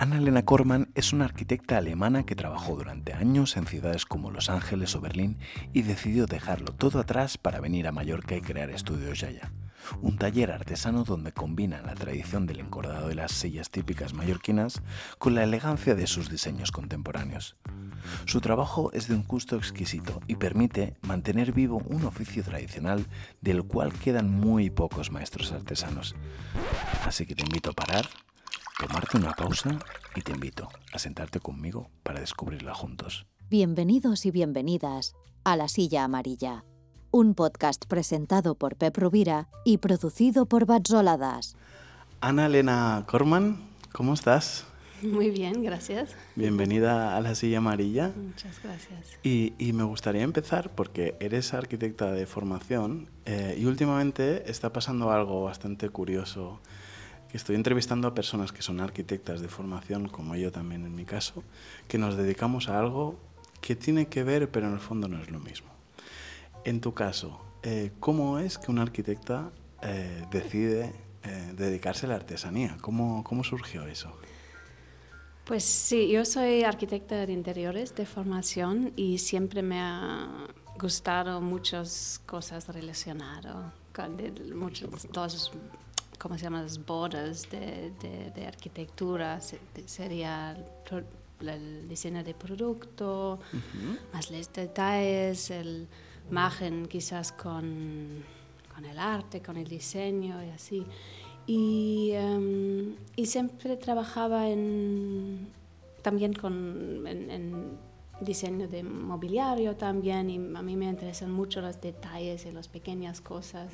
Anna-Lena Korman es una arquitecta alemana que trabajó durante años en ciudades como Los Ángeles o Berlín y decidió dejarlo todo atrás para venir a Mallorca y crear Estudios Yaya, un taller artesano donde combina la tradición del encordado de las sillas típicas mallorquinas con la elegancia de sus diseños contemporáneos. Su trabajo es de un gusto exquisito y permite mantener vivo un oficio tradicional del cual quedan muy pocos maestros artesanos. Así que te invito a parar tomarte una pausa y te invito a sentarte conmigo para descubrirla juntos. Bienvenidos y bienvenidas a La Silla Amarilla, un podcast presentado por Pep Rubira y producido por Batzoladas. Ana Elena Corman, ¿cómo estás? Muy bien, gracias. Bienvenida a La Silla Amarilla. Muchas gracias. Y, y me gustaría empezar porque eres arquitecta de formación eh, y últimamente está pasando algo bastante curioso que estoy entrevistando a personas que son arquitectas de formación, como yo también en mi caso, que nos dedicamos a algo que tiene que ver, pero en el fondo no es lo mismo. En tu caso, eh, ¿cómo es que una arquitecta eh, decide eh, dedicarse a la artesanía? ¿Cómo, ¿Cómo surgió eso? Pues sí, yo soy arquitecta de interiores de formación y siempre me ha gustado muchas cosas relacionadas con muchos, todos ¿cómo se llaman? Las bodas de, de, de arquitectura, se, de, sería el, el, diseño de producto, uh -huh. más los detalles, el imagen quizás con, con, el arte, con el diseño y así. Y, um, y siempre trabajaba en, también con, en, en diseño de mobiliario también y a mí me interesan mucho los detalles y las pequeñas cosas.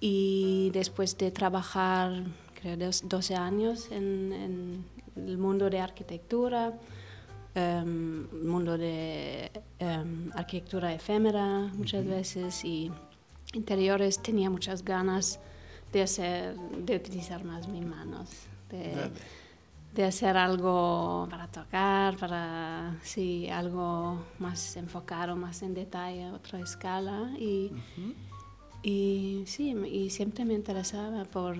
Y después de trabajar, creo, 12 años en, en el mundo de arquitectura, um, mundo de um, arquitectura efémera muchas uh -huh. veces y interiores, tenía muchas ganas de, hacer, de utilizar más mis manos, de, de hacer algo para tocar, para, sí, algo más enfocado, más en detalle, otra escala. Y, uh -huh. Y sí, y siempre me interesaba por,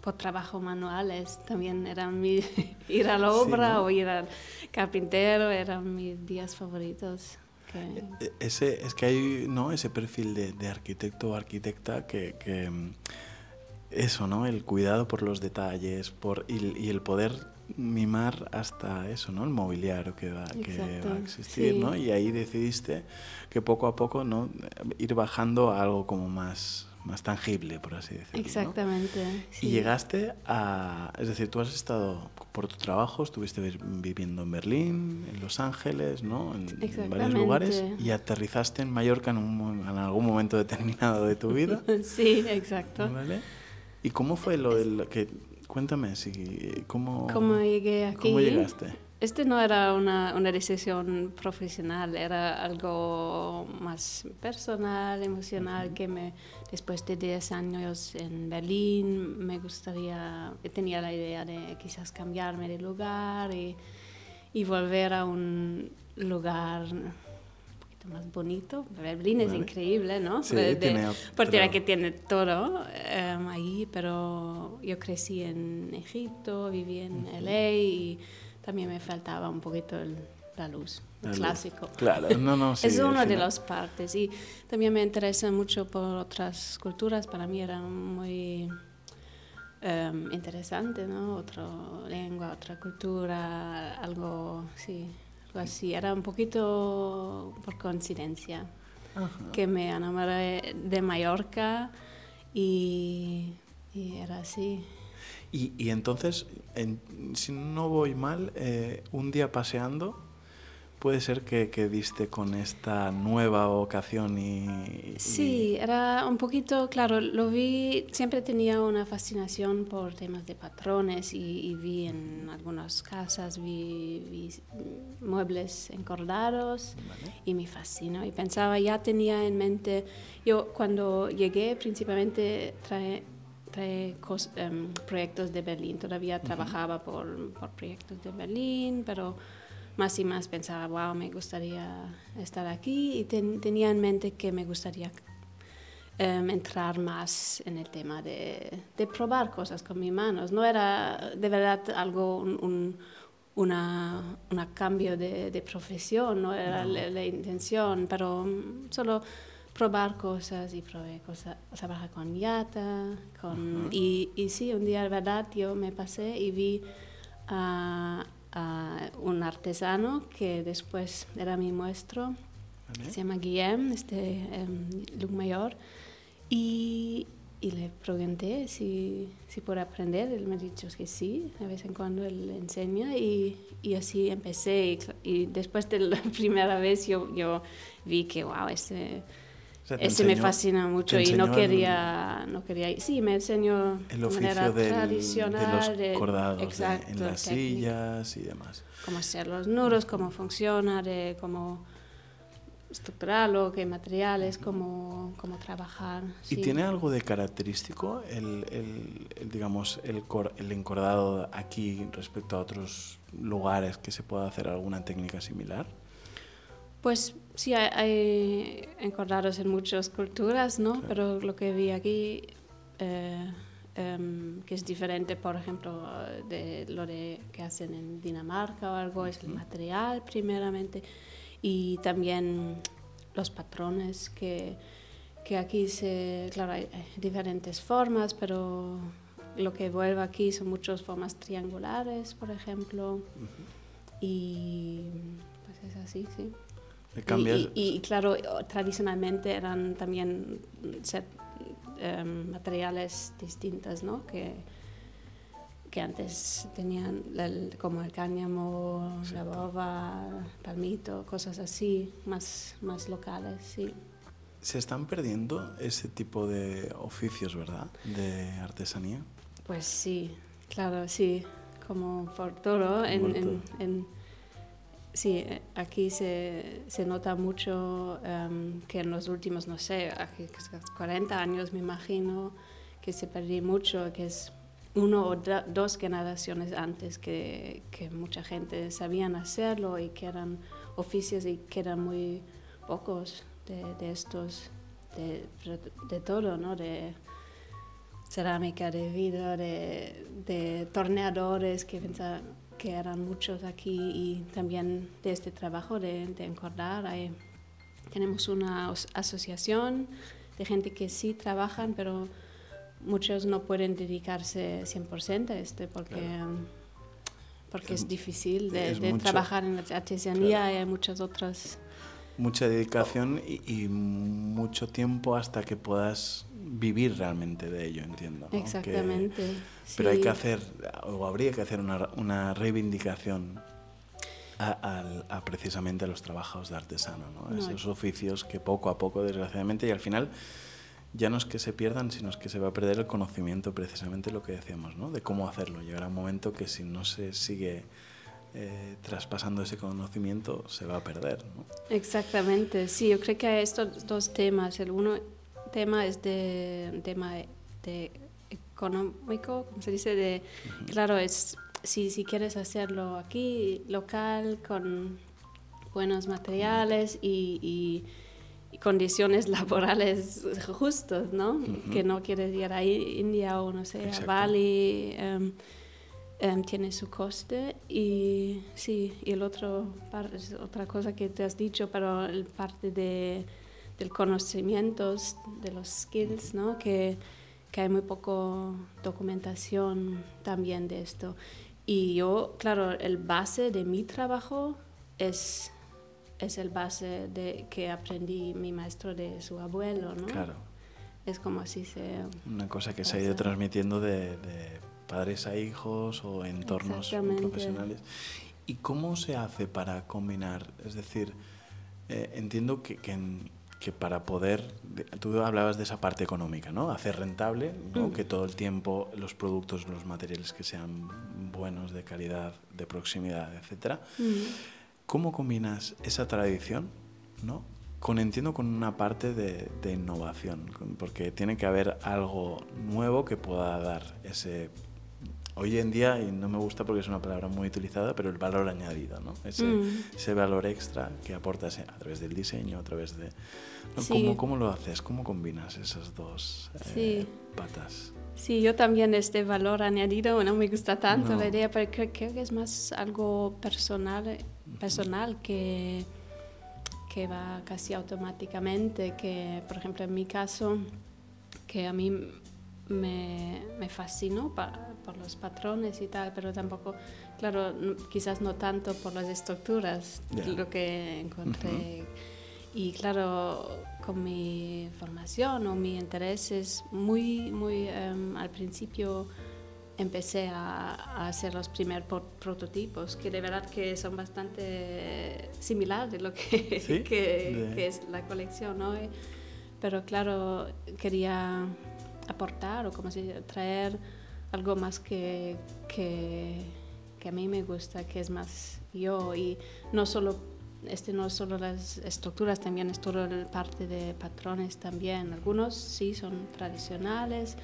por trabajo manuales. También era mi, ir a la obra sí, ¿no? o ir al carpintero, eran mis días favoritos. Que... Ese, es que hay ¿no? ese perfil de, de arquitecto o arquitecta que, que, eso, ¿no? El cuidado por los detalles por, y, y el poder mimar hasta eso, ¿no? El mobiliario que va, que va a existir, sí. ¿no? Y ahí decidiste que poco a poco, ¿no? Ir bajando a algo como más, más tangible, por así decirlo. Exactamente. ¿no? Sí. Y llegaste a, es decir, tú has estado por tu trabajo, estuviste viviendo en Berlín, en Los Ángeles, ¿no? En, en varios lugares y aterrizaste en Mallorca en, un, en algún momento determinado de tu vida. sí, exacto. ¿Vale? ¿Y cómo fue lo del que Cuéntame, si, ¿cómo, ¿cómo llegué aquí? ¿Cómo llegaste? Este no era una, una, decisión profesional, era algo más personal, emocional, uh -huh. que me, después de 10 años en Berlín me gustaría, tenía la idea de quizás cambiarme de lugar y, y volver a un lugar más bonito. Berlín es vale. increíble, ¿no? Sí, de, tiene, porque era que tiene todo um, ahí, pero yo crecí en Egipto, viví en uh -huh. LA y también me faltaba un poquito el, la luz, el la clásico. Luz. Claro, no, no, sí, es una de las partes y también me interesa mucho por otras culturas, para mí era muy um, interesante, ¿no? Otra lengua, otra cultura, algo, sí, así, era un poquito por coincidencia Ajá. que me enamoré de Mallorca y, y era así. Y, y entonces, en, si no voy mal, eh, un día paseando, puede ser que, que, diste con esta nueva vocación y, y, Sí, era un poquito, claro, lo vi, siempre tenía una fascinación por temas de patrones y, y vi en algunas casas, vi, vi muebles encordados vale. y me fascinó y pensaba, ya tenía en mente, yo cuando llegué principalmente trae, trae cos, um, proyectos de Berlín, todavía uh -huh. trabajaba por, por proyectos de Berlín, pero más y más pensaba, wow, me gustaría estar aquí y ten, tenía en mente que me gustaría em, entrar más en el tema de, de, probar cosas con mis manos. No era de verdad algo, un, un una, cambio de, de, profesión, no era la, intención, pero mm, solo probar cosas y probé cosas, trabajar con yata, con, y, y, sí, un día, de verdad, yo me pasé y vi a, a un artesano que después era mi maestro, se llama Guillem, este um, Mayor, y, y, le pregunté si, si puede aprender. Él me ha dicho que sí, de vez en cuando él enseña y, y así empecé. Y, después de la primera vez yo, yo vi que, wow, este... ese me fascina mucho y no quería, no quería, sí, me enseñó el oficio del, tradicional de los cordados exacto, en las sillas y demás. Cómo hacer los nudos, cómo funciona, de cómo estructural o qué materiales, cómo, cómo trabajar. ¿Y tiene algo de característico el, el, digamos, el, el, encordado aquí respecto a otros lugares que se pueda hacer alguna técnica similar? Pues sí, hay, encordados en muchas culturas, ¿no? Pero lo que vi aquí, eh, em, que es diferente, por ejemplo, de lo de, que hacen en Dinamarca o algo, es el material primeramente y también los patrones que, que aquí se, claro, hay, diferentes formas, pero lo que vuelve aquí son muchas formas triangulares, por ejemplo, y pues es así, sí. Y, y, claro, tradicionalmente eran también em, materiales distintos, ¿no? Que, que antes tenían como el cáñamo, la boba, palmito, cosas así, más, más locales, sí. ¿Se están perdiendo ese tipo de oficios, verdad, de artesanía? Pues sí, claro, sí, como por todo. En, en, sí, aquí se, se nota mucho em, que en los últimos, no sé, 40 años me imagino que se perdió mucho, que es uno o dos generaciones antes que, mucha gente sabían hacerlo y que eran oficios y que eran muy pocos de, estos, de, de, todo, ¿no? De cerámica, de vidrio, de, de torneadores que que eran muchos aquí y también de este trabajo de, de encordar. tenemos una asociación de gente que sí trabajan, pero muchos no pueden dedicarse 100% a este porque, porque es, difícil de, trabajar en la artesanía y hay muchas otras. Mucha dedicación y, mucho tiempo hasta que puedas vivir realmente de ello, entiendo. Exactamente. Pero hay que hacer, o habría que hacer una, una reivindicación a, precisamente a los trabajos de artesano, ¿no? esos oficios que poco a poco, desgraciadamente, y al final ya no es que se pierdan, sino es que se va a perder el conocimiento, precisamente lo que decíamos, ¿no? de cómo hacerlo. Llegará un momento que si no se sigue eh, traspasando ese conocimiento, se va a perder. ¿no? Exactamente, sí, yo creo que hay estos dos temas. El uno tema es de tema de económico, como se dice, de, claro, es si, si quieres hacerlo aquí, local, con buenos materiales y condiciones laborales justas, ¿no? Que no quieres ir a India o no sé, a Bali, em, em, tiene su coste y sí, y el otro, es otra cosa que te has dicho, pero el parte de, del conocimiento, de los skills, ¿no? Que, que hay muy poco documentación también de esto. Y yo, claro, el base de mi trabajo es es el base de que aprendí mi maestro de su abuelo, ¿no? Claro. Es como así se... Una cosa que se ha ido transmitiendo de, padres a hijos o entornos profesionales. ¿Y cómo se hace para combinar? Es decir, eh, entiendo que, que, para poder, tú hablabas de esa parte económica, ¿no? Hacer rentable, ¿no? Mm. que todo el tiempo los productos, los materiales que sean buenos, de calidad, de proximidad, etcétera. Mm. ¿Cómo combinas esa tradición, ¿no? Con, entiendo, con una parte de, innovación, porque tiene que haber algo nuevo que pueda dar ese, hoy en día, y no me gusta porque es una palabra muy utilizada, pero el valor añadido, ¿no? Ese, Mm. ese valor extra que aportas a través del diseño, a través de... ¿no? Sí. ¿Cómo, cómo lo haces? ¿Cómo combinas esas dos eh, Sí. patas? Sí, yo también este valor añadido no me gusta tanto No. la idea, pero creo, creo que es más algo personal, personal que, que va casi automáticamente, que por ejemplo en mi caso, que a mí me, me fascinó pa- por los patrones y tal, pero tampoco, claro, quizás no tanto por las estructuras, Ya. lo que encontré. Y claro, con mi formación o mi interés es muy, muy, em, al principio empecé a, a hacer los primeros pro- prototipos, que de verdad que son bastante similares lo que, Sí, que, es la colección, ¿no? Y- Pero claro, quería aportar o como se traer algo más que, que, que a mí me gusta, que es más yo y no solo este no solo las estructuras, también es toda la parte de patrones también. Algunos sí son tradicionales.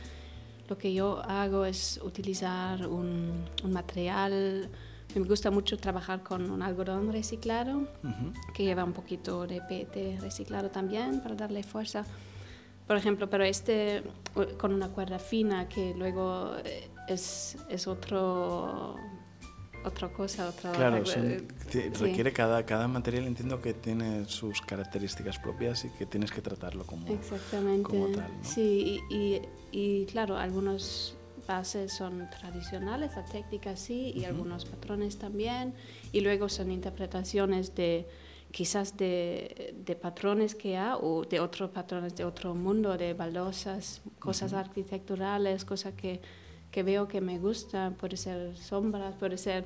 Lo que yo hago es utilizar un, un material. Me gusta mucho trabajar con un algodón reciclado, Ujú. que lleva un poquito de PET reciclado también para darle fuerza. Por ejemplo, pero este con una cuerda fina que luego eh, es, es otro, otra cosa, otra... Claro, sí. requiere cada, cada material, entiendo que tiene sus características propias y que tienes que tratarlo como... Exactamente. como tal, ¿no? Sí, y, y- y, claro, algunos bases son tradicionales, la técnica sí, y Ujú. algunos patrones también, y luego son interpretaciones de quizás de, de patrones que hay o de otros patrones de otro mundo, de baldosas, cosas Ujú. arquitecturales, cosas que, que veo que me gustan, puede ser sombras, puede ser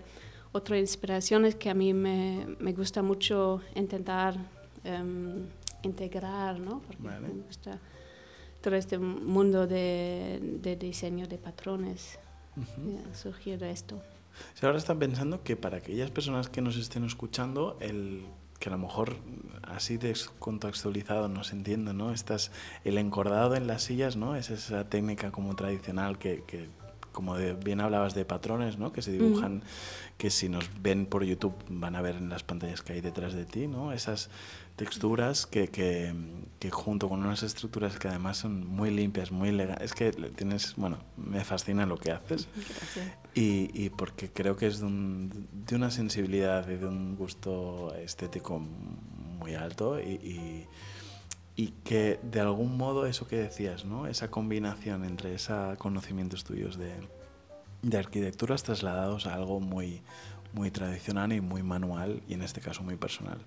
otras inspiraciones que a mí me, me gusta mucho intentar em, integrar, ¿no? Porque Vale. me gusta todo este mundo de, de diseño de patrones Ujú. eh, surgió de esto. Si ahora están pensando que para aquellas personas que nos estén escuchando, el que a lo mejor así descontextualizado no se entiende, ¿no? Estás, el encordado en las sillas, ¿no? Es esa técnica como tradicional que, que como de- bien hablabas de patrones, ¿no? Que se dibujan, que si nos ven por YouTube van a ver en las pantallas que hay detrás de ti, ¿no? Esas texturas que, que, que junto con unas estructuras que además son muy limpias, muy elegantes. Es que tienes, bueno, me fascina lo que haces. Gracias. Y, y porque creo que es de, un- de una sensibilidad y de un gusto estético muy alto y, y- y que de algún modo eso que decías, ¿no? esa combinación entre esos conocimientos tuyos de, de arquitecturas trasladados a algo muy, muy tradicional y muy manual y en este caso muy personal.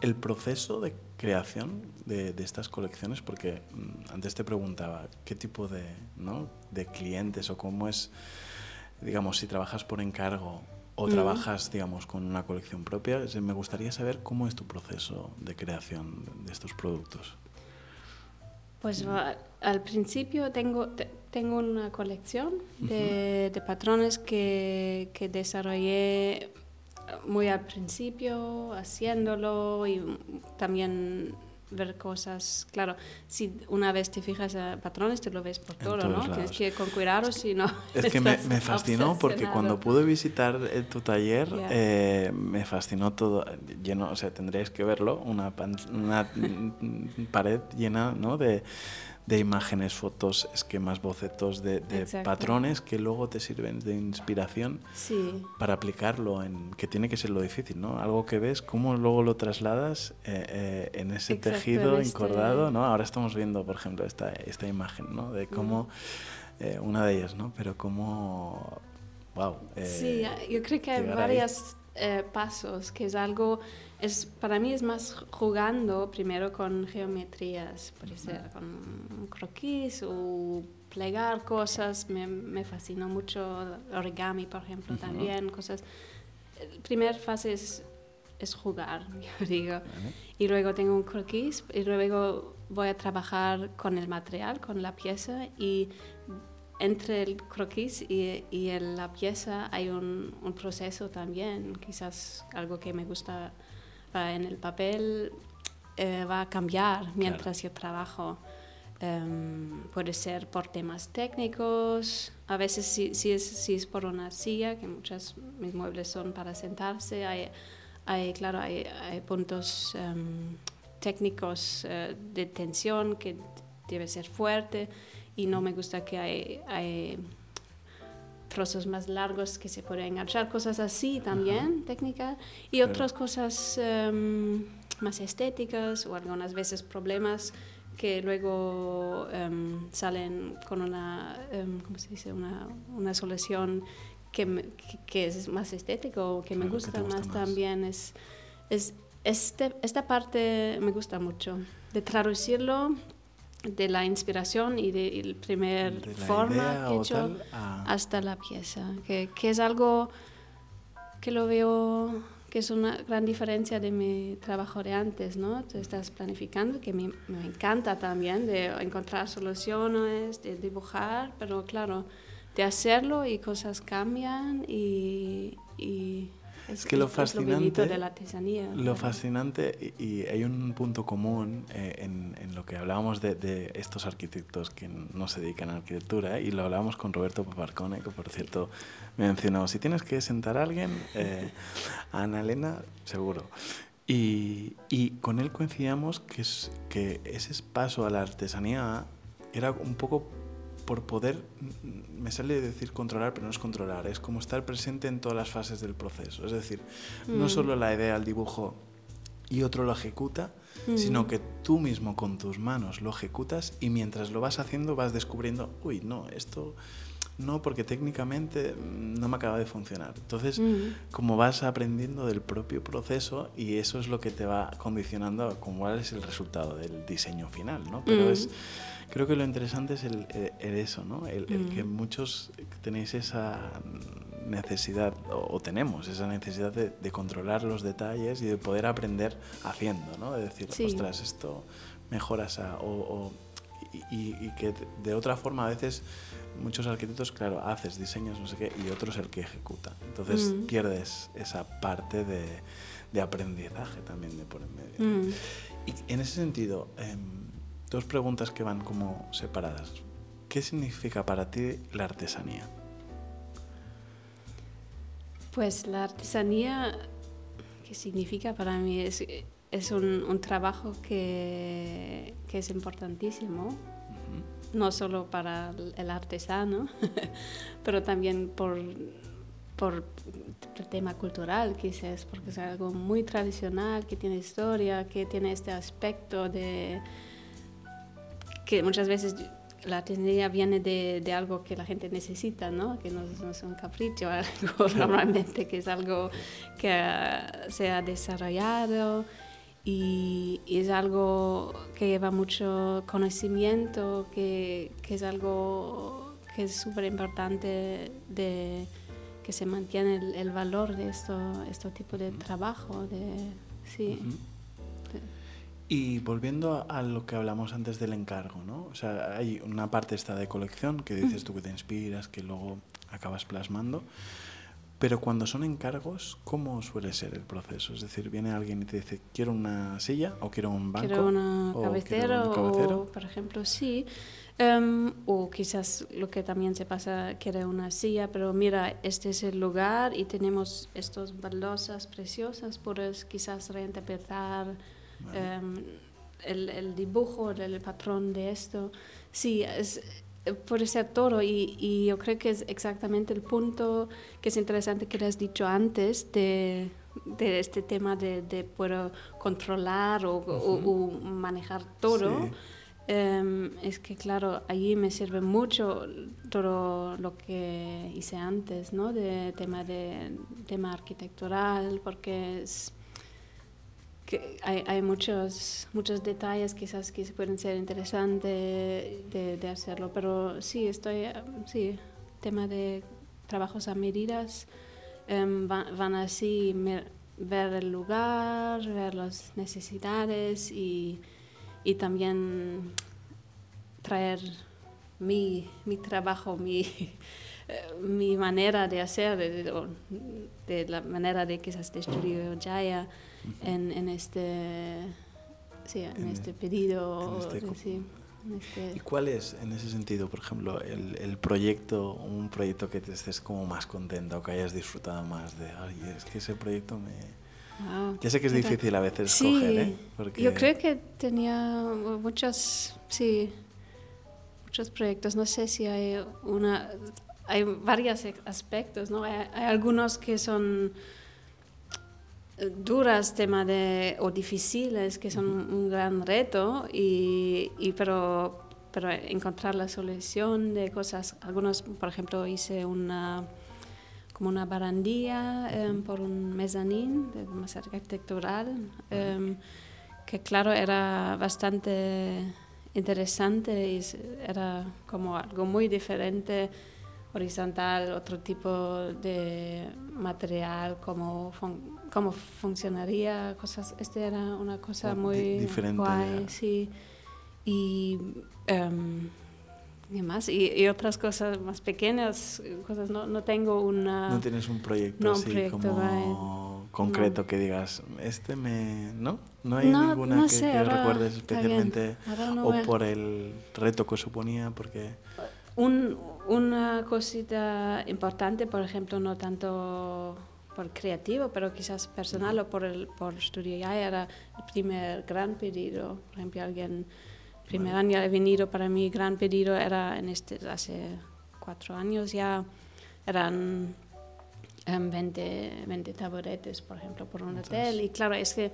El proceso de creación de, de estas colecciones, porque mm, antes te preguntaba qué tipo de, ¿no? de clientes o cómo es, digamos, si trabajas por encargo o trabajas, digamos, con una colección propia, me gustaría saber cómo es tu proceso de creación de estos productos. Pues al principio tengo, te- tengo una colección de, de patrones que, que desarrollé muy al principio, haciéndolo y también ver cosas. Claro, si una vez te fijas a patrones, te lo ves por todo, ¿no? lados. Tienes que ir con cuidado si no. Es que me, fascinó porque cuando pude visitar eh, tu taller eh, me fascinó todo lleno, o sea, tendréis que verlo, una, pan- una pared llena ¿no? de, de imágenes, fotos, esquemas, bocetos de, patrones que luego te sirven de inspiración Sí, para aplicarlo en que tiene que ser lo difícil, ¿no? Algo que ves, cómo luego lo trasladas eh, eh, en ese Exacto, tejido en este- encordado, ¿no? Ahora estamos viendo, por ejemplo, esta, esta imagen, ¿no? De cómo, eh, una de ellas, ¿no? Pero cómo, wow. Sí, yo creo que hay ahí. Eh, pasos, que es algo, es, para mí es más jugando primero con geometrías, puede ser con un croquis o plegar cosas, me, me fascinó mucho origami, por ejemplo, también, cosas. La primera fase es, es jugar, yo digo. Vale. Y luego tengo un croquis y luego voy a trabajar con el material, con la pieza y entre el croquis y, y el- la pieza hay un, un proceso también, quizás algo que me gusta ah, en el papel eh, va a cambiar mientras yo trabajo. Em, puede ser por temas técnicos, a veces si, si, es, si es por una silla, que muchos mis muebles son para sentarse, hay, hay claro, hay, hay puntos em, técnicos eh, de tensión que debe ser fuerte y no me gusta que hay, hay trozos más largos que se pueden enganchar, cosas así también, técnicas, y otras cosas em, más estéticas o algunas veces problemas que luego em, salen con una, um, ¿cómo se dice? Una, una solución que, que, es más estético, que me gusta, más, también. Es, es este, esta parte me gusta mucho, de traducirlo de la inspiración y de la primer forma que he hecho hasta la pieza, que, que es algo que lo veo que es una gran diferencia de mi trabajo de antes, ¿no? Tú estás planificando, que me, me encanta también, de encontrar soluciones, de dibujar, pero claro, de hacerlo y cosas cambian y, y es, que lo fascinante, de la artesanía. Lo fascinante, y, hay un punto común eh, en, en, lo que hablábamos de, de, estos arquitectos que no se dedican a arquitectura, y lo hablábamos con Roberto Paparcone, que por cierto me mencionó, si tienes que sentar a alguien, eh, a Ana Elena, seguro. Y, y, con él coincidíamos que, es, que ese paso a la artesanía era un poco por poder, me sale decir controlar, pero no es controlar, es como estar presente en todas las fases del proceso. Es decir, no mm. solo la idea, el dibujo y otro lo ejecuta, mm. sino que tú mismo con tus manos lo ejecutas y mientras lo vas haciendo vas descubriendo, uy, no, esto no, porque técnicamente no me acaba de funcionar. Entonces, mm. como vas aprendiendo del propio proceso y eso es lo que te va condicionando a cuál es el resultado del diseño final, ¿no? Pero es creo que lo interesante es el, eso, ¿no? El, que muchos tenéis esa necesidad, o, tenemos esa necesidad de, controlar los detalles y de poder aprender haciendo, ¿no? De decir, ostras, esto mejoras a, o, y, que de otra forma a veces muchos arquitectos, claro, haces, diseños, no sé qué, y otro es el que ejecuta. Entonces pierdes esa parte de, de, aprendizaje también de por en medio. Y en ese sentido, em, dos preguntas que van como separadas. ¿Qué significa para ti la artesanía? Pues la artesanía, ¿qué significa para mí? Es, es un, un, trabajo que, que, es importantísimo, no solo para el artesano, pero también por, por el tema cultural, quizás, porque es algo muy tradicional, que tiene historia, que tiene este aspecto de que muchas veces la artesanía viene de, de, algo que la gente necesita, ¿no? Que no, es un capricho, algo normalmente que es algo que se ha desarrollado y, es algo que lleva mucho conocimiento, que, que es algo que es súper importante de que se mantiene el, el, valor de esto, este tipo de trabajo, de, sí. Y volviendo a lo que hablamos antes del encargo, ¿no? O sea, hay una parte esta de colección que dices tú que te inspiras, que luego acabas plasmando. Pero cuando son encargos, ¿cómo suele ser el proceso? Es decir, viene alguien y te dice, quiero una silla o quiero un banco. Quiero una cabecera, o, por ejemplo, sí. Um, o quizás lo que también se pasa, quiere una silla, pero mira, este es el lugar y tenemos estas baldosas preciosas, puedes quizás reinterpretar Em, el, el, dibujo, el, patrón de esto. Sí, es, puede ser todo y, y, yo creo que es exactamente el punto que es interesante que has dicho antes de, de este tema de, de poder controlar o, o, manejar todo. Em, es que claro, allí me sirve mucho todo lo que hice antes, ¿no? De tema de tema arquitectural, porque es que hay, hay, muchos, muchos detalles quizás que pueden ser interesantes de, de hacerlo, pero sí, estoy, sí, tema de trabajos a medidas, um, van, así ver el lugar, ver las necesidades y, y también traer mi, mi trabajo, mi, mi manera de hacer, de, de, la manera de quizás de estudio Jaya en, en, este, sí, en, este pedido. Este sí. Este ¿Y cuál es, en ese sentido, por ejemplo, el, el, proyecto, un proyecto que te estés como más contenta o que hayas disfrutado más de, ay, es que ese proyecto me... Wow. Ya sé que es difícil a veces Sí, escoger, ¿eh? Porque- yo creo que tenía muchos, sí, muchos proyectos. No sé si hay una, hay varios aspectos, ¿no? Hay, hay algunos que son eh, duras tema de o difíciles que son un gran reto y, y pero pero encontrar la solución de cosas. Algunos por ejemplo hice una como una barandilla em, por un mezanín de más arquitectural em, que claro era bastante interesante y era como algo muy diferente horizontal, otro tipo de material, cómo, fun- cómo funcionaría, cosas. Este era una cosa di- muy diferente, guay, ya. sí. Y, em, ¿qué más? Y, y otras cosas más pequeñas, cosas. No, no tengo una. No tienes un proyecto No, un así proyecto, como concreto que digas, este me... ¿No? ¿No hay No, ninguna que, sé, que ahora recuerdes especialmente o me- por el reto que suponía? Porque... Un- una cosita importante, por ejemplo, no tanto por creativo, pero quizás personal o por el por estudio ya era el primer gran pedido. Por ejemplo, alguien, primer año he venido para mí, gran pedido era en este, hace cuatro años ya, eran em, 20, 20 taburetes, por ejemplo, por un hotel. Y claro, es que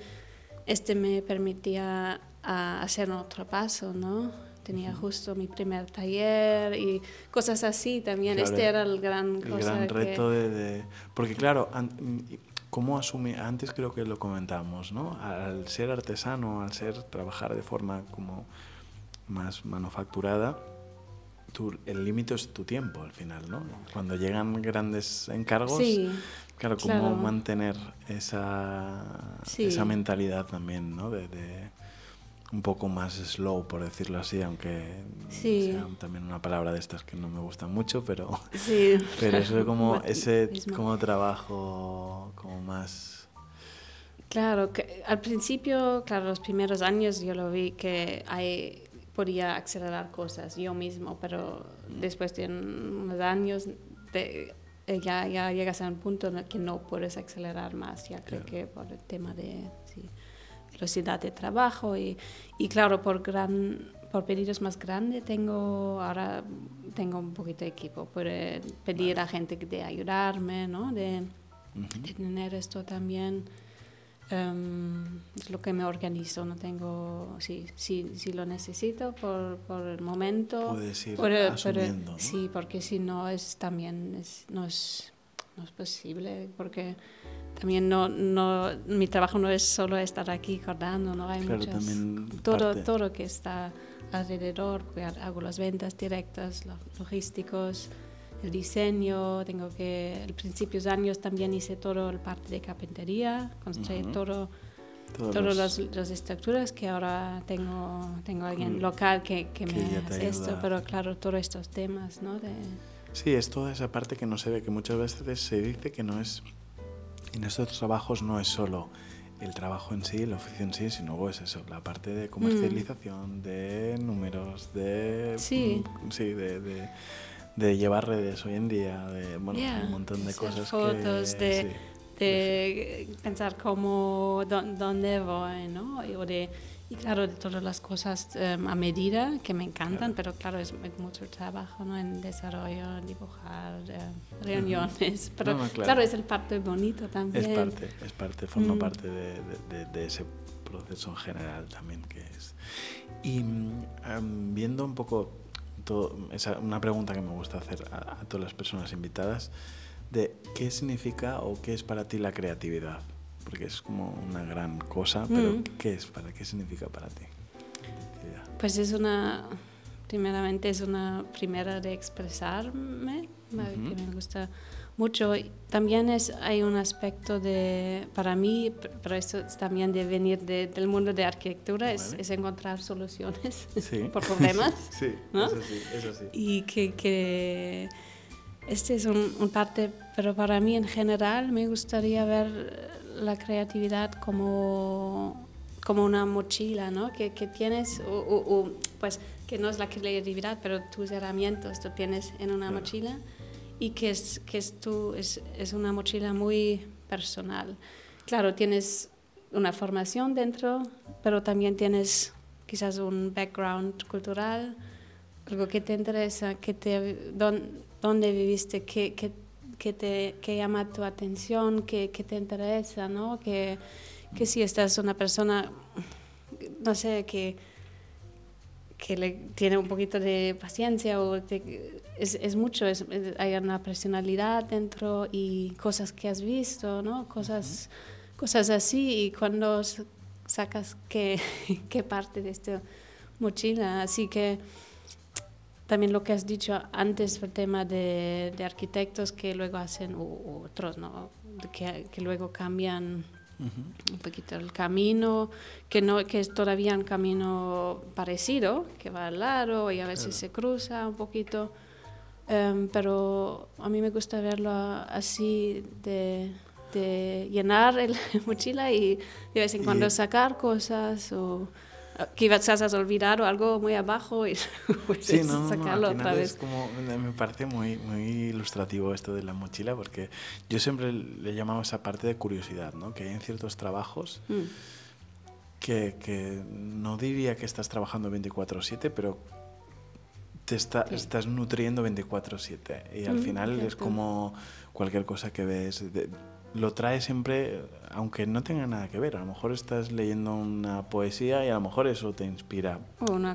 este me permitía ah, hacer otro paso, ¿no? Tenía justo mi primer taller y cosas así también. Claro, este era el gran El cosa gran que- reto de, de- Porque claro, an- ¿cómo asumir? Antes creo que lo comentamos, ¿no? Al ser artesano, al ser trabajar de forma como más manufacturada, tu- el límite es tu tiempo al final, ¿no? Cuando llegan grandes encargos, Sí, claro, cómo claro. mantener esa, Sí. esa mentalidad también, ¿no? De, de un poco más slow, por decirlo así, aunque Sí. sea también una palabra de estas que no me gusta mucho, pero... sí. Pero eso es como ese como trabajo como más Claro, que al principio, claro, los primeros años yo lo vi que hay, podía acelerar cosas yo mismo, pero después de unos años de- eh, ya, ya llegas a un punto en el que no puedes acelerar más, ya creo Claro. que por el tema de sí, velocidad de trabajo y, y claro, por, gran, por pedidos más grandes tengo ahora tengo un poquito de equipo, puedo pedir a gente de ayudarme, ¿no? De, de tener esto también. em, es lo que me organizo, no tengo, sí, sí, sí lo necesito por, por el momento. Puedes ir pero- asumiendo, ¿no? Sí, porque si no es también, es, no, es, no es posible, porque también no, no, mi trabajo no es solo estar aquí cortando, no hay Claro, muchas, todo, parte- todo que está alrededor, porque hago las ventas directas, los logísticos, el diseño, tengo que, el principios de años también hice todo el parte de carpintería, construí Ujú. todo, todos todas las, las estructuras que ahora tengo, tengo alguien Con- local que, que, que me hace esto, pero claro, todos estos temas, ¿no? De, Sí, es toda esa parte que no se ve, que muchas veces se dice que no es en estos trabajos no es solo el trabajo en sí, el oficio en sí, sino es eso, la parte de comercialización, de números, de Sí. mm, sí, de, de, de llevar redes hoy en día, de bueno, Yeah, un montón de cosas fotos, que de- sí. de pensar cómo, dó- dónde voy, ¿no? O de, y claro, de todas las cosas em, a medida que me encantan, pero claro, es, mucho trabajo, ¿no? En desarrollo, dibujar, em, reuniones, pero No, no, claro. claro. es el parte bonito también. Es parte, es parte, forma Mm. parte de, de- ese proceso en general también que es. Y em, viendo un poco todo, esa, una pregunta que me gusta hacer a, a todas las personas invitadas, de qué significa o qué es para ti la creatividad, porque es como una gran cosa, pero Mm. ¿qué es para qué significa para ti? Pues es una, primeramente es una primera de expresarme, ma- Ujú. que me gusta mucho. También es, hay un aspecto de, para mí, pero esto es también de venir de- del mundo de arquitectura, es, Vale. es encontrar soluciones Sí. por problemas. Sí, ¿no? eso sí, eso sí. y que, que este es un, un parte, pero para mí en general me gustaría ver la creatividad como, como una mochila, ¿no? Que, que tienes, o- o- o, pues que no es la creatividad, pero tus herramientas tú tienes en una mochila y que es, que es, tú, es, es una mochila muy personal. Claro, tienes una formación dentro, pero también tienes quizás un background cultural, algo que te interesa, que te, dónde viviste, qué, qué, qué te qué llama tu atención, qué, qué te interesa, ¿no? Que, que si estás una persona, no sé, que, que le tiene un poquito de paciencia o es, es, mucho, es, hay una personalidad dentro y cosas que has visto, ¿no? Cosas, cosas así y cuando sacas qué, qué parte de esta mochila, así que también lo que has dicho antes, el tema de, de arquitectos que luego hacen, u, otros, ¿no? Que, que luego cambian un poquito el camino, que, no, que es todavía un camino parecido, que va al lado y a veces se cruza un poquito, em, pero a mí me gusta verlo así de, de llenar la mochila y de vez en cuando sacar cosas o que ibas a olvidar o algo muy abajo y pues sí, no, sacarlo otra vez. como, me parece muy, muy ilustrativo esto de la mochila porque yo siempre le he llamado esa parte de curiosidad, ¿no? que hay en ciertos trabajos mm. que, que, no diría que estás trabajando 24/7, pero te está, estás nutriendo 24/7 y al mm, final es como cualquier cosa que ves lo trae siempre, aunque no tenga nada que ver. A lo mejor estás leyendo una poesía y a lo mejor eso te inspira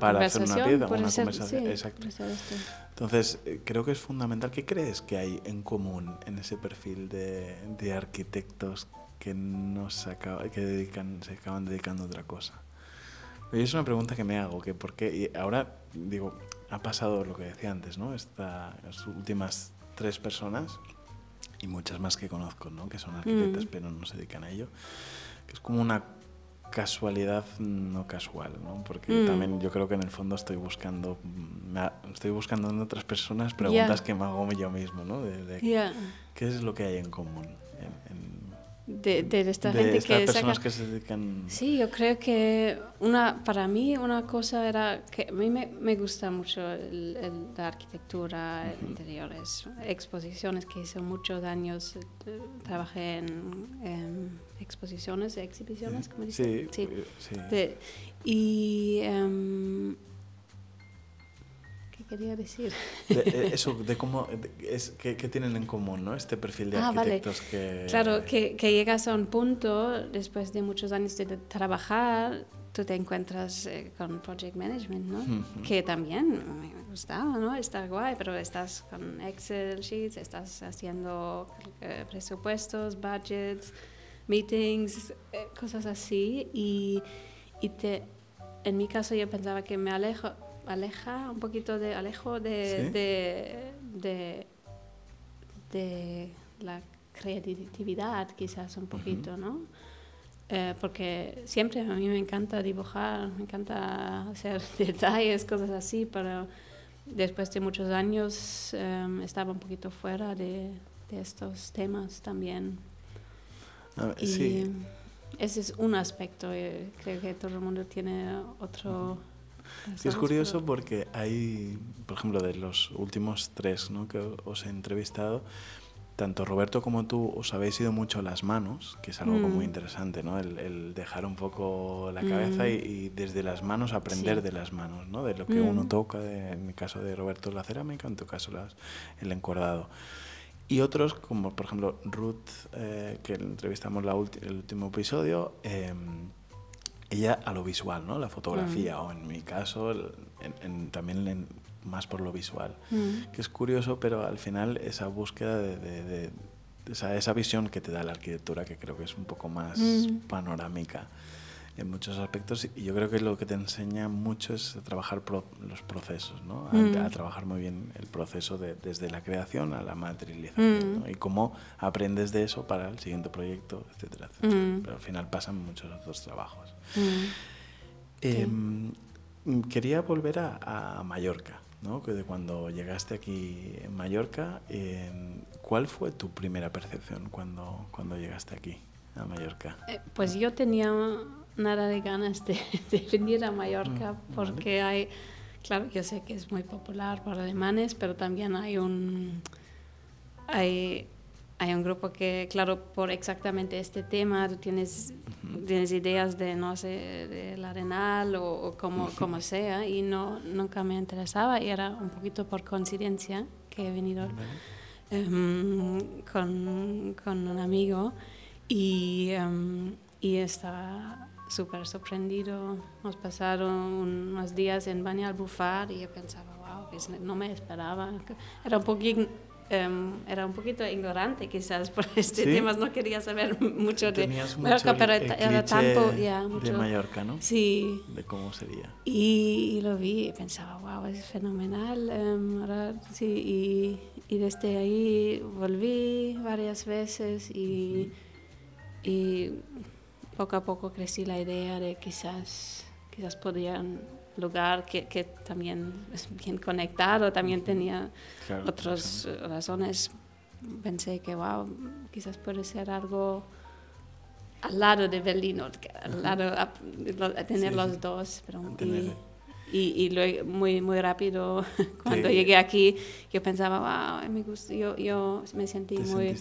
para hacer una pieza, una conversación. Exacto. Entonces, eh, creo que es fundamental. ¿Qué crees que hay en común en ese perfil de, de arquitectos que, no se, que dedican, se acaban dedicando a otra cosa? Y es una pregunta que me hago, que porque y ahora digo, ha pasado lo que decía antes, ¿no? Estas últimas tres personas y muchas más que conozco, ¿no? que son arquitectas mm. pero no se dedican a ello, que es como una casualidad no casual, ¿no? porque mm. también yo creo que en el fondo estoy buscando, estoy buscando en otras personas preguntas que me hago yo mismo, ¿no? de, qué es lo que hay en común de, de esta gente que personas que se dedican sí yo creo que una para mí una cosa era que a mí me, me gusta mucho el, la arquitectura interiores exposiciones que hice muchos años eh, trabajé en, exposiciones exhibiciones como sí, sí, sí. y um, quería decir? Eh, eso, de cómo, es, ¿qué, tienen en común, ¿no? Este perfil de ah, arquitectos que... Claro, que, que, llegas a un punto, después de muchos años de trabajar, tú te encuentras eh, con Project Management, ¿no? Que también me gustaba, ¿no? Está guay, pero estás con Excel sheets, estás haciendo eh, presupuestos, budgets, meetings, cosas así, y, y te... En mi caso yo pensaba que me alejo, aleja un poquito de alejo de, de, de, la creatividad quizás un poquito, ¿no? Eh, porque siempre a mí me encanta dibujar, me encanta hacer detalles, cosas así, pero después de muchos años em, estaba un poquito fuera de, de estos temas también. y ese es un aspecto, eh, creo que todo el mundo tiene otro es curioso porque hay, por ejemplo, de los últimos tres ¿no? que os he entrevistado, tanto Roberto como tú os habéis ido mucho las manos, que es algo muy mm. interesante, ¿no? El, dejar un poco la cabeza mm. y, desde las manos aprender de las manos, ¿no? De lo que uno mm. toca, en mi caso de Roberto la cerámica, en tu caso las, el encordado. Y otros, como por ejemplo Ruth, eh, que entrevistamos la el último episodio, eh, ella a lo visual, ¿no? La fotografía, mm. o en mi caso, también más por lo visual. Mm. Que es curioso, pero al final esa búsqueda de, esa, esa, visión que te da la arquitectura, que creo que es un poco más mm. panorámica en muchos aspectos y yo creo que lo que te enseña mucho es a trabajar los procesos, ¿no? A, trabajar muy bien el proceso de, desde la creación a la materialización y cómo aprendes de eso para el siguiente proyecto, etcétera, etcétera. Pero al final pasan muchos otros trabajos. Em, quería volver a, Mallorca, ¿no? Que de cuando llegaste aquí en Mallorca, em, ¿cuál fue tu primera percepción cuando, cuando llegaste aquí a Mallorca? Eh, pues yo tenía nada de ganas de, venir a Mallorca mm, porque hay claro, yo sé que es muy popular para alemanes, pero también hay un, hay, hay un grupo que, claro, por exactamente este tema, tú tienes, tienes ideas de, no sé, del arenal o, como, como sea, y no, nunca me interesaba, y era un poquito por coincidencia que he venido em, con, con, un amigo y, um, y estaba súper sorprendido. Nos pasaron unos días en Bufar y yo pensaba, wow, no me esperaba. Era un poquito Um, era un poquito ignorante quizás por este tema, no quería saber mucho de Mallorca, pero era tanto, ya, mucho, de Mallorca, ¿no? Sí. De cómo sería. Y, lo vi y pensaba, wow, es fenomenal. Um, sí, y, y, desde ahí volví varias veces y, y poco a poco crecí la idea de quizás, quizás podían lugar que, que, también es bien conectado, también tenía otras razones. Pensé que, wow, quizás puede ser algo al lado de Berlín, al lado, a, tener los dos. Pero, y, y, luego muy, muy rápido, cuando llegué aquí, yo pensaba, wow, me gusta, yo, yo me sentí muy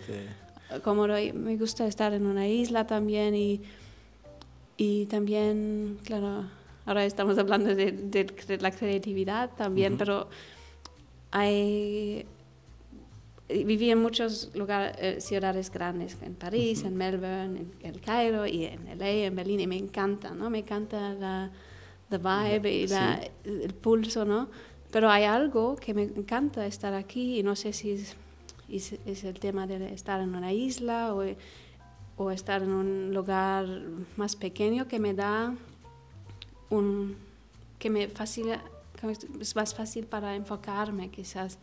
cómodo, me gusta estar en una isla también y, y también, claro, Ahora estamos hablando de, la creatividad también, pero hay, viví en muchos lugares, eh, ciudades grandes, en París, en Melbourne, en El Cairo y en LA, en Berlín, y me encanta, ¿no? Me encanta la, vibe y el pulso, ¿no? Pero hay algo que me encanta estar aquí y no sé si es, es, el tema de estar en una isla o, o estar en un lugar más pequeño que me da un, que me facilita, es más fácil para enfocarme quizás.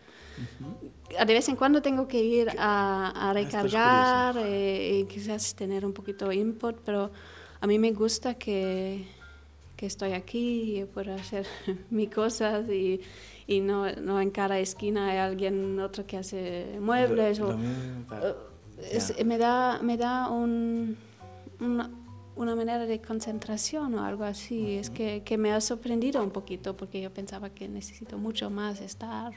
De vez en cuando tengo que ir a, a recargar eh, y quizás tener un poquito de input, pero a mí me gusta que, que estoy aquí y puedo hacer mis cosas y, y no, no, en cada esquina hay alguien otro que hace muebles. o, me da, me da un, una manera de concentración o algo así. Es que, que, me ha sorprendido un poquito porque yo pensaba que necesito mucho más estar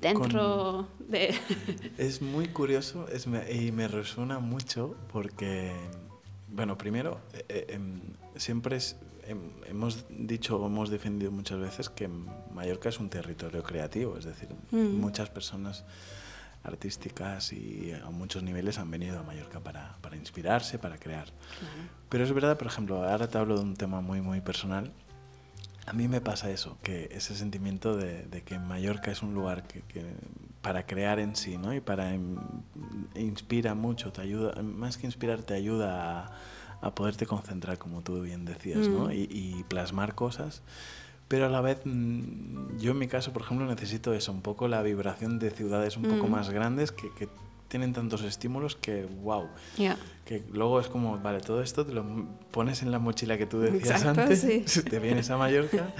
dentro de... es muy curioso es, y me resuena mucho porque, bueno, primero, eh, eh, em, siempre es, em, hemos dicho, hemos defendido muchas veces que Mallorca es un territorio creativo, es decir, mm. muchas personas artísticas y a muchos niveles han venido a Mallorca para, para inspirarse, para crear. Pero es verdad, por ejemplo, ahora te hablo de un tema muy, muy personal. A mí me pasa eso, que ese sentimiento de, de que Mallorca es un lugar que, que, para crear en sí, ¿no? Y para inspira mucho, te ayuda, más que inspirar, te ayuda a, a poderte concentrar, como tú bien decías, ¿no? Mm. Y, y plasmar cosas pero a la vez mm, yo en mi caso, por ejemplo, necesito eso, un poco la vibración de ciudades un poco mm. más grandes que, que, tienen tantos estímulos que, wow, que luego es como, vale, todo esto te lo pones en la mochila que tú decías antes, te vienes a Mallorca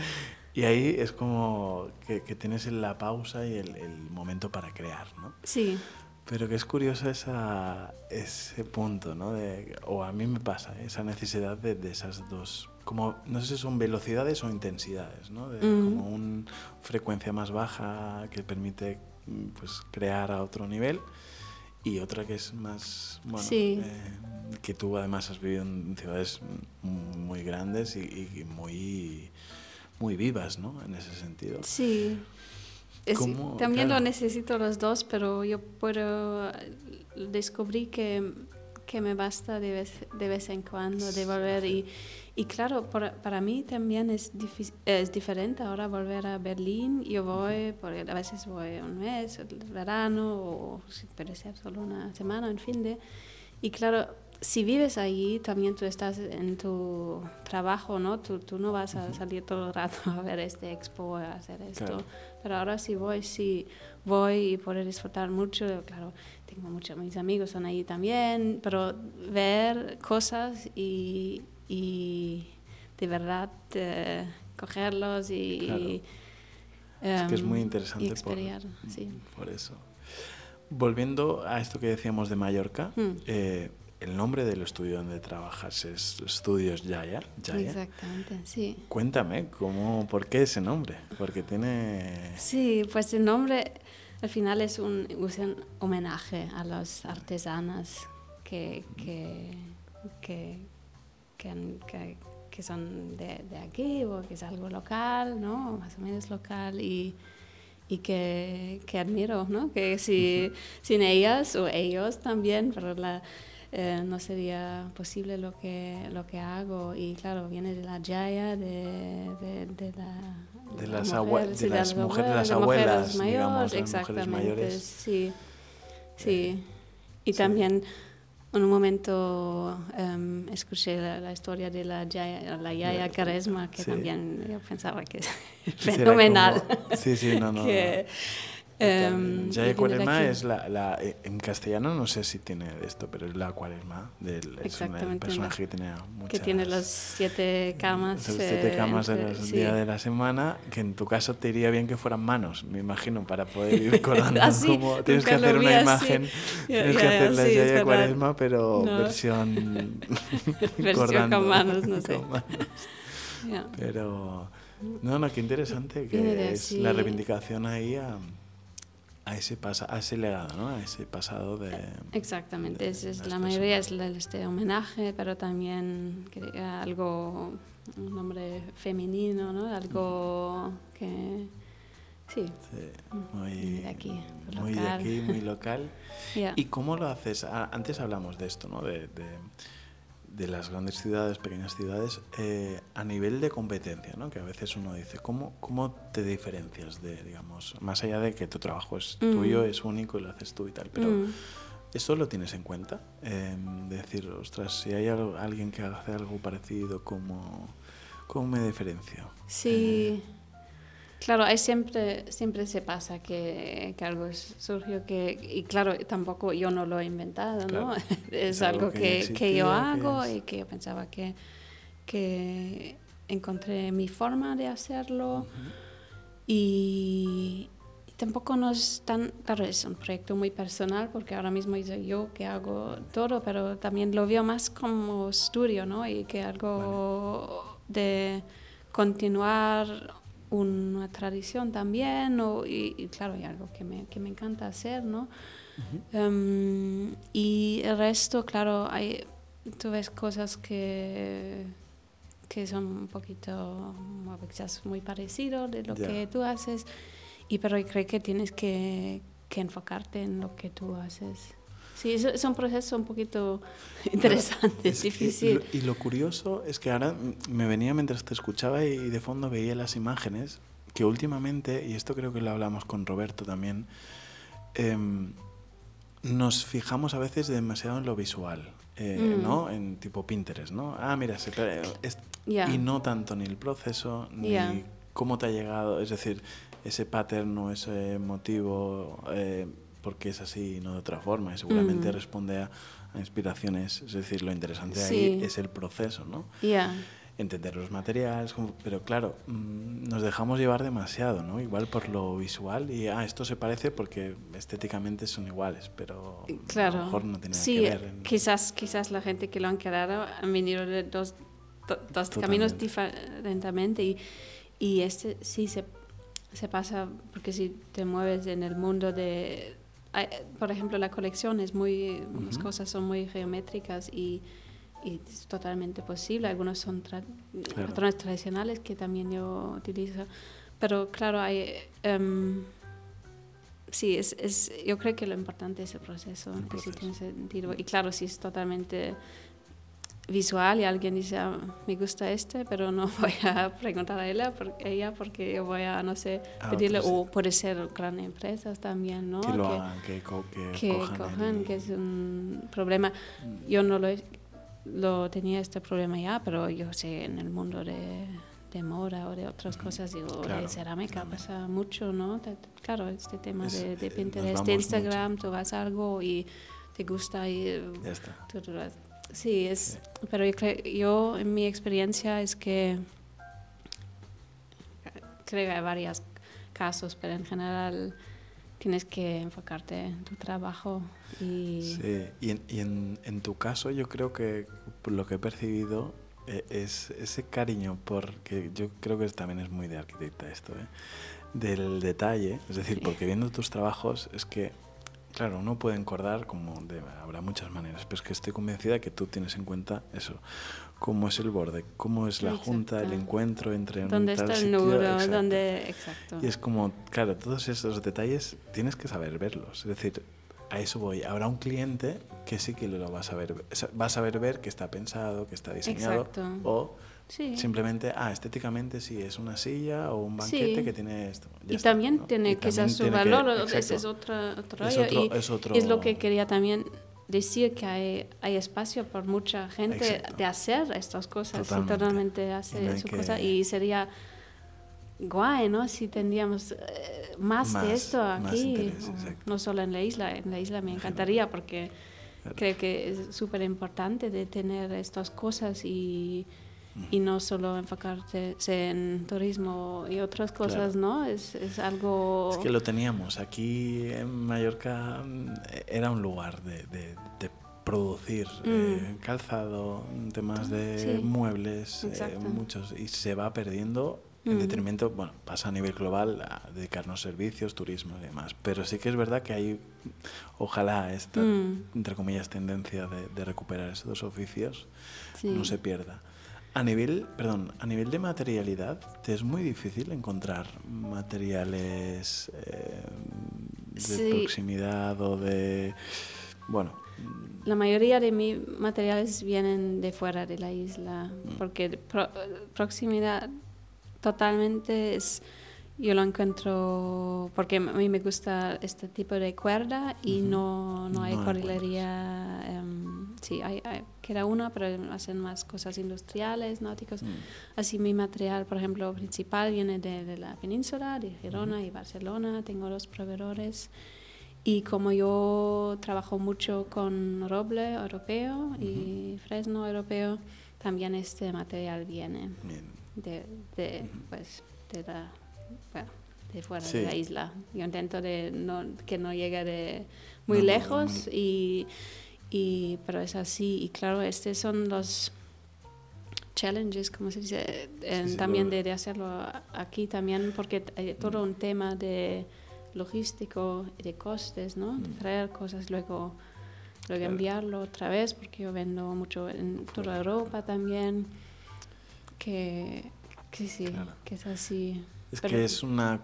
y ahí es como que, que tienes la pausa y el, el, momento para crear, ¿no? Sí. Pero que es curioso esa, ese punto, ¿no? De, o a mí me pasa, esa necesidad de, de esas dos como, no sé si son velocidades o intensidades, ¿no? De, Como una frecuencia más baja que permite mm, pues, crear a otro nivel y otra que es más, bueno, eh, que tú además has vivido en ciudades muy grandes y, muy, muy vivas, ¿no? En ese sentido. Sí. también lo necesito los dos, pero yo puedo descubrir que, que me basta de vez, de vez en cuando de volver y y claro, para mí también es, es diferente ahora volver a Berlín. Yo voy, porque a veces voy un mes, el verano, o puede ser solo una semana, en fin de. Y claro, si vives allí, también tú estás en tu trabajo, ¿no? Tú, tú no vas a salir todo el rato a ver este expo, a hacer esto. Pero ahora si voy, sí voy y puedo disfrutar mucho. Claro, tengo muchos, mis amigos son ahí también, pero ver cosas y y de verdad eh, cogerlos y... es que es muy em, interesante por, sí. por, eso. Volviendo a esto que decíamos de Mallorca, hmm. eh, el nombre del estudio donde trabajas es Estudios Yaya. Yaya. Exactamente, sí. Cuéntame, ¿cómo, ¿por qué ese nombre? Porque tiene... Sí, pues el nombre al final es un, un homenaje a las artesanas que, que, que, que, que son de, de, aquí o que es algo local, ¿no? Más o menos local y, y que, que admiro, ¿no? Que si, sin ellas o ellos también, pero la, eh, no sería posible lo que, lo que hago. Y claro, viene de la Jaya, de, de, de la... De las, mujer, de las, mujeres, las abuelas, mayores, digamos, exactamente, mayores. sí. Sí. Y sí. también en un momento um, escuché la, la, historia de la Yaya, la Yaya Caresma, que sí. también yo pensaba que es fenomenal. Como, sí, sí, no, no. que, Um, Yaya Cuaresma es la, la, en castellano no sé si tiene esto, pero es la Cuaresma del es un, el personaje que tiene muchas, que tiene las siete camas, las siete eh, camas entre, del sí. día de la semana, que en tu caso te iría bien que fueran manos, me imagino, para poder ir colando así, como tienes que hacer una imagen, tienes que hacer la Yaya Cuaresma, pero no. versión versión con manos, no sé. Manos. Yeah. Pero no, no, qué interesante que es la reivindicación ahí a a ese, pasa, a ese legado, ¿no? a ese pasado de... Exactamente, de, es, es, la mayoría es este homenaje, pero también algo, un nombre femenino, ¿no? algo que... Sí, sí muy, de aquí, muy local. de aquí, muy local. yeah. ¿Y cómo lo haces? Ah, antes hablamos de esto, ¿no? de, de de las grandes ciudades, pequeñas ciudades, eh, a nivel de competencia, ¿no? que a veces uno dice, ¿cómo, ¿cómo te diferencias de, digamos, más allá de que tu trabajo es Mm. tuyo, es único y lo haces tú y tal, pero Mm. ¿eso lo tienes en cuenta? Eh, de decir, ostras, si hay algo, alguien que hace algo parecido, ¿cómo, cómo me diferencio? Sí. Claro, hay siempre, siempre se pasa que, que, algo surgió que, y claro, tampoco yo no lo he inventado, Claro. ¿no? es, Es algo, algo que que, existía, que yo que hago es- y que yo pensaba que, que encontré mi forma de hacerlo y, y tampoco no es tan, claro, es un proyecto muy personal porque ahora mismo soy yo que hago todo, pero también lo veo más como estudio, ¿no? Y que algo de continuar una tradición también, o, y, y, claro, hay algo que me, que me encanta hacer, ¿no? Um, y el resto, claro, hay, tú ves cosas que, que son un poquito, quizás muy parecido de lo que tú haces, y pero creo que tienes que, que enfocarte en lo que tú haces. Sí, es, es un proceso un poquito interesante, es, difícil. y lo curioso es que ahora me venía mientras te escuchaba y de fondo veía las imágenes que últimamente, y esto creo que lo hablamos con Roberto también, em, nos fijamos a veces demasiado en lo visual, eh, Mm. ¿no? En tipo Pinterest, ¿no? Ah, mira, se es- Ya. y no tanto ni el proceso, ni cómo te ha llegado, es decir, ese pattern o ese motivo, eh, porque es así y no de otra forma, y seguramente Mm. responde a, a inspiraciones, es decir, lo interesante Sí. ahí es el proceso, ¿no? Ya. Entender los materiales, pero claro, mm, nos dejamos llevar demasiado, ¿no? Igual por lo visual y, ah, esto se parece porque estéticamente son iguales, pero Claro. a lo mejor no tiene sí, que ver. en- quizás, quizás la gente que lo han creado han venido de dos, do- dos caminos diferentemente y, y este sí se, se pasa porque si te mueves en el mundo de... Por ejemplo, la colección es muy... Unas Ujú. cosas son muy geométricas y, y es totalmente posible. Algunos son tra- Claro. patrones tradicionales que también yo utilizo. Pero claro, hay... em, Sí, es, es, yo creo que lo importante es el proceso, El que sí proceso. tiene sentido. Y claro, si es totalmente visual y alguien dice, "Ah, me gusta este, pero no voy a preguntar a ella, por, ella porque yo voy a, no sé, Ah, pedirle, o puede ser grandes empresas también, ¿no? que lo Que- hagan, que, co- que que cojan, cojan, el- que es un problema. Yo no lo, lo tenía este problema ya, pero yo sé en el mundo de, de moda o de otras cosas, digo, Claro, de cerámica pasa mucho, ¿no? Te- Claro, este tema Es- de, de eh, Pinterest, de Instagram, tú vas a algo y te gusta y Ya está. tú- tú Sí, es, pero yo, creo, yo en mi experiencia es que creo que hay varios casos, pero en general tienes que enfocarte en tu trabajo. Y... Sí, y, en, y en, en, tu caso yo creo que lo que he percibido eh, es ese cariño, porque yo creo que también es muy de arquitecta esto, ¿eh? del detalle, es decir, porque viendo tus trabajos es que, claro, uno puede encordar como de, habrá muchas maneras, pero es que estoy convencida que tú tienes en cuenta eso, cómo es el borde, cómo es la Exacto. junta, el encuentro entre ¿Dónde un tal está el sitio, nudo? exacto. ¿Dónde? Exacto. Y es como, claro, todos esos detalles tienes que saber verlos. Es decir, a eso voy. Habrá un cliente que sí que lo va a saber, va a saber ver que está pensado, que está diseñado. Exacto. O Sí. simplemente, ah, estéticamente sí, es una silla o un banquete Sí. que tiene esto. Ya y está, también ¿no? tiene Y quizás su que- valor, ese es otro, otro Es otro- y es otro- es lo que quería también decir, que hay, hay espacio por mucha gente Exacto. de hacer estas cosas, Totalmente. totalmente hacer su que- cosa. Y sería guay, ¿no? Si tendríamos eh, más, Más- de esto aquí, interés, no solo en la isla, en la isla me encantaría porque creo que es súper importante de tener estas cosas y, y no solo enfocarse en turismo y otras cosas, Claro. ¿no? Es, es algo... Es que lo teníamos. Aquí en Mallorca mm, era un lugar de, de- de producir eh, calzado, temas de Mm. Sí. muebles, eh, muchos, y se va perdiendo en Mm. detrimento, bueno, pasa a nivel global a dedicarnos servicios, turismo y demás. Pero sí que es verdad que hay, ojalá esta, Mm. entre comillas, tendencia de, de recuperar esos dos oficios Sí. no se pierda. A nivel, perdón, a nivel de materialidad, te es muy difícil encontrar materiales eh, de Sí. proximidad o de, bueno, La mayoría de mis materiales vienen de fuera de la isla, Mm. porque pro- proximidad totalmente es, yo lo encuentro, porque a mí me gusta este tipo de cuerda y no, no hay No correlería, em, sí, hay, hay, queda una, pero hacen más cosas industriales, náuticos. mm, Así mi material, por ejemplo, principal viene de, de la península, de Girona y Barcelona, tengo los proveedores. Y como yo trabajo mucho con roble europeo y fresno europeo, también este material viene bien. de, de, pues, de, la, bueno, de fuera Sí. de la isla. Yo intento de no, que no llegue de muy No, no, lejos, y, y, pero es así. Y claro, estos son los challenges, como se dice, en- sí, también de, de hacerlo aquí también, porque hay todo un tema de logístico y de costes, ¿no? De Mm. traer cosas luego luego enviarlo otra vez porque yo vendo mucho en toda Europa también que, que sí Claro. que es así Es Pero- que es una,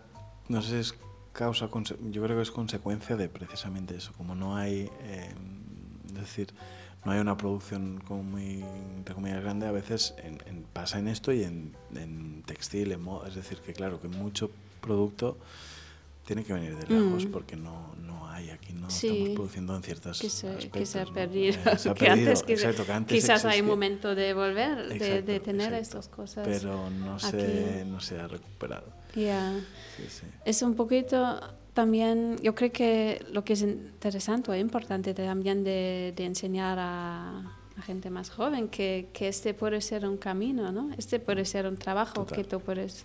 no sé, es causa, yo creo que es consecuencia de precisamente eso, como no hay, eh, decir, no hay una producción como muy, entre comillas, grande, a veces en- en- pasa en esto y en, en textil, en moda, es decir, que claro, que mucho producto tiene que venir de lejos Mm. porque no, no hay aquí, no Sí. estamos produciendo en ciertas que se, que aspectos, se ha ¿no? perdido, Eh, se ha que perdido, antes que exacto, que antes quizás hay existía. momento de volver de, de tener exacto. estas cosas Pero no se, aquí. no se ha recuperado. Ya. Sí, sí. Es un poquito también, yo creo que lo que es interesante o importante también de, de enseñar a, a gente más joven que, que este puede ser un camino, ¿no? Este puede ser un trabajo Total. que tú puedes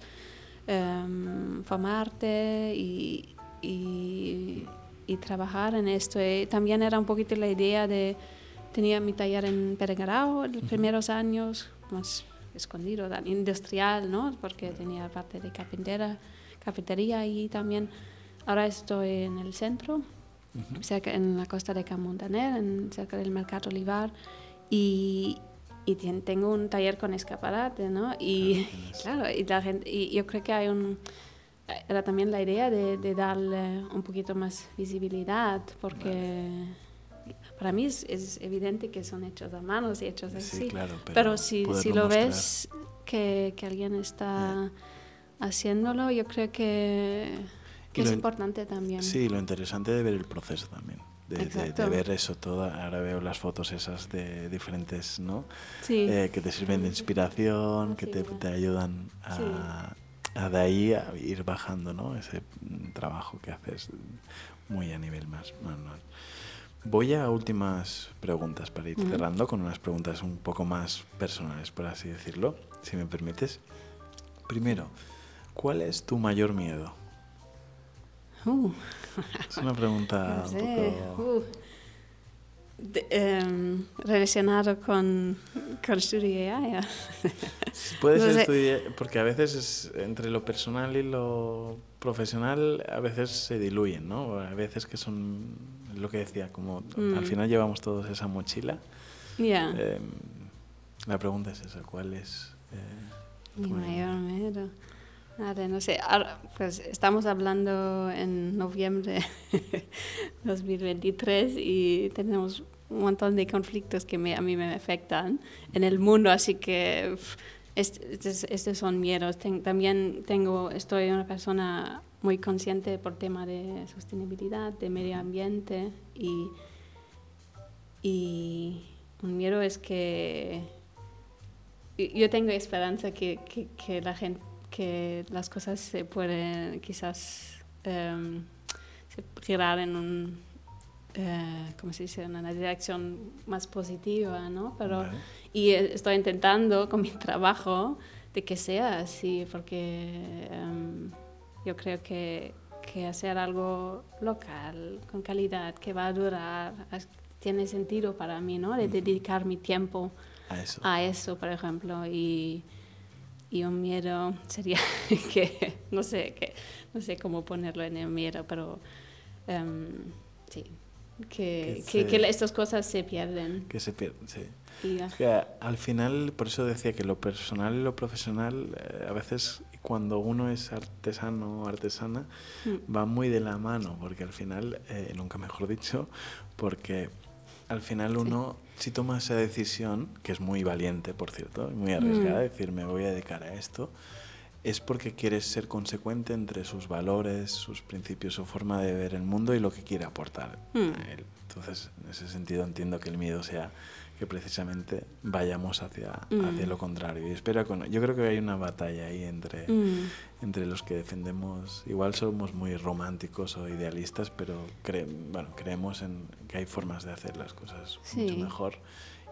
em, formarte y, y, y trabajar en esto. Y también era un poquito la idea de, tenía mi taller en Peregrao en los primeros años, más escondido, industrial, ¿no? Porque tenía parte de carpintera, carpintería y también ahora estoy en el centro, cerca en la costa de Camontaner, en, cerca del Mercado Olivar y, y tien- tengo un taller con escaparate, ¿no? Y tienes. claro, y, la gente, y yo creo que hay un era también la idea de, de darle un poquito más visibilidad porque para mí es, es evidente que son hechos a manos y hechos Sí, así. claro, pero Pero si, si lo mostrar. ves que, que alguien está haciéndolo, yo creo que, que Y es lo importante también. Sí, lo interesante de ver el proceso también. De, de- de Exacto. ver eso todo. Ahora veo las fotos esas de diferentes, ¿no? Sí. Eh, que te sirven de inspiración, que te, te ayudan a, a de ahí a ir bajando, ¿no? Ese mm, trabajo que haces muy a nivel más manual. Voy a últimas preguntas para ir cerrando con unas preguntas un poco más personales, por así decirlo, si me permites. Primero, ¿cuál es tu mayor miedo? Uh. Es una pregunta No un sé, poco... uh. De- em, relacionado con, con AI. Puede no ser estudiar, porque a veces es entre lo personal y lo profesional, a veces se diluyen, ¿no? A veces que son, lo que decía, como al Mm. final llevamos todos esa mochila. Ya. Eh, la pregunta es esa, ¿cuál es? eh, Mi mayor miedo. Nada, no sé. Pues estamos hablando en noviembre 2023 y tenemos un montón de conflictos que me- a mí me afectan en el mundo, así que estos, son miedos. Ten- también tengo, estoy una persona muy consciente por tema de sostenibilidad, de medio ambiente y, y un miedo es que yo tengo esperanza que, que, que la gente que las cosas se pueden quizás em, girar en un eh, ¿cómo se dice? en una dirección más positiva ¿no? pero Vale. y eh, estoy intentando con mi trabajo de que sea así porque em, yo creo que, que hacer algo local con calidad que va a durar tiene sentido para mí ¿no? de dedicar mi tiempo A eso. a eso, por ejemplo, y, y un miedo sería que, no sé, que, no sé cómo ponerlo en el miedo, pero em, sí, que, Que que, que estas cosas se pierden. Que se pierde, sí. Y, Es que al final, por eso decía que lo personal y lo profesional, eh, a veces cuando uno es artesano o artesana, Mm. va muy de la mano, porque al final, eh, nunca mejor dicho, porque al final Sí. Si toma esa decisión, que es muy valiente, por cierto, y muy arriesgada, Mm. decir, me voy a dedicar a esto, es porque quieres ser consecuente entre sus valores, sus principios, su forma de ver el mundo y lo que quiere aportar Mm. a él. Entonces, en ese sentido entiendo que el miedo sea que precisamente vayamos hacia, hacia Mm. lo contrario. Y espero con, yo creo que hay una batalla ahí entre, Mm. entre los que defendemos, igual somos muy románticos o idealistas, pero cre- bueno, creemos en que hay formas de hacer las cosas mucho mejor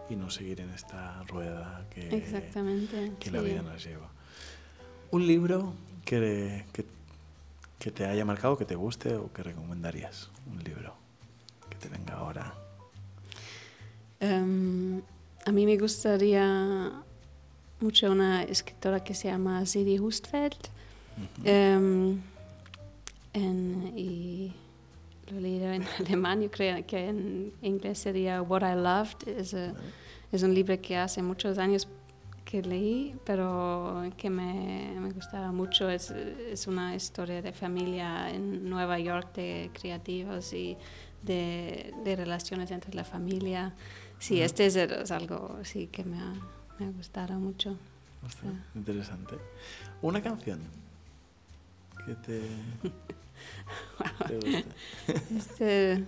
y no seguir en esta rueda que, Exactamente. que la vida nos lleva. Un libro que, que, que te haya marcado, que te guste o que recomendarías. Un libro que te venga ahora. Em, a mí me gustaría mucho una escritora que se llama Siri Hustfeld. Em, en- y lo he leído en alemán, yo creo que en inglés sería What I Loved. Es, eh, Vale. es un libro que hace muchos años que leí, pero que me, me gustaba mucho. Es, es una historia de familia en Nueva York, de creativos y de, de relaciones entre la familia. Sí, este es, es algo sí, que me ha, me ha gustado mucho. Interesante. Una canción que te, te guste. Este,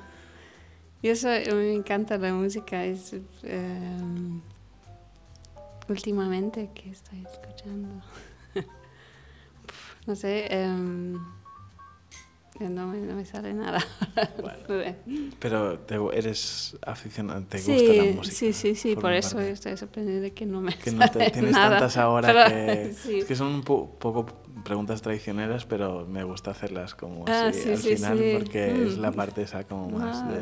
yo soy, me encanta la música. Es, em, últimamente que estoy escuchando. no sé, em, no, me, no me sale nada. Pero te, eres aficionado, te sí, gusta la música. sí, sí, sí, por forma eso parte. estoy sorprendida de que no me Que no te, tienes nada. tantas ahora Pero, que, sí. es que son un po- poco preguntas traicioneras, pero me gusta hacerlas como Ah, así sí, al final porque es Mm. la parte esa como más Ah,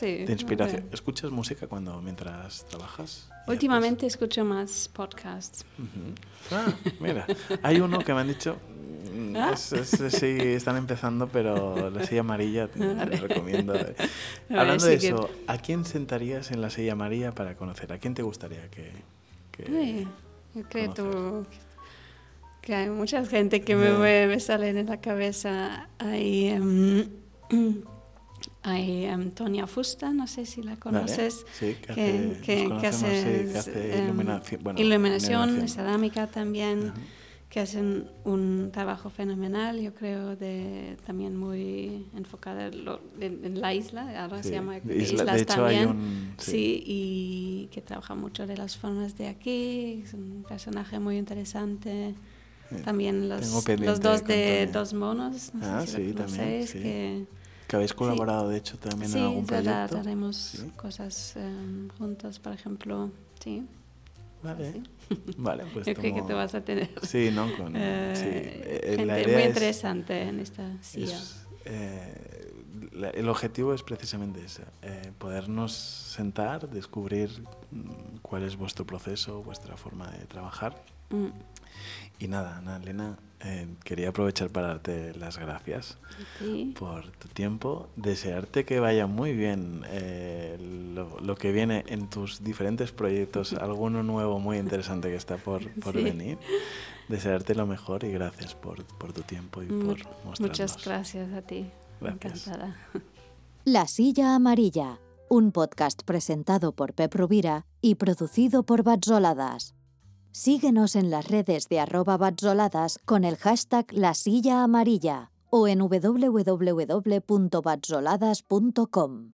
de, de inspiración. ok. ¿Escuchas música cuando mientras trabajas? y Últimamente escucho más podcasts. haces? Ujú. Ah, mira, hay uno que me han dicho, mm, Ah. es- es- sí, están empezando, pero la silla amarilla te Vale. recomiendo. ver, Hablando de que- eso, ¿a quién sentarías en la silla amarilla para conocer? ¿A quién te gustaría que...? que- Sí, yo creo que hay mucha gente que me, me, me salen en la cabeza. Hay, em, hay Tonia Fusta, no sé si la Vale, conoces. Sí, que, hace, que- nos que conocemos, hace, sí, que hace em, iluminación. Bueno, iluminación, cerámica también. Que hacen un trabajo fenomenal, yo creo, de, también muy enfocado en, en- la isla, ahora Sí, se llama isla- Islas de hecho, también. hay un... Sí. y que trabaja mucho de las formas de aquí, es un personaje muy interesante. Sí. También los, los dos de. Dos Monos, no Ah, sé si sí, lo también, que Que habéis colaborado, de hecho, también en algún proyecto. haremos Sí. cosas em, juntos, por ejemplo, sí. Vale, sí. vale, pues Yo creo que te vas a tener Sí, ¿no? Con, eh, sí, eh, gente la muy es, interesante en esta silla. es, eh, el objetivo es precisamente ese, eh, podernos sentar, descubrir mm, cuál es vuestro proceso, vuestra forma de trabajar. Mm. Y nada, Ana Elena, eh, quería aprovechar para darte las gracias por tu tiempo, desearte que vaya muy bien lo, que viene en tus diferentes proyectos, alguno nuevo muy interesante que está por, por venir desearte lo mejor y gracias por, por tu tiempo y por mostrarnos. Muchas gracias a ti. Encantada. La Silla Amarilla, un podcast presentado por Pep Rubira y producido por Batzoladas. Síguenos en las redes de arroba batzoladas con el hashtag La Silla Amarilla o en www.batzoladas.com.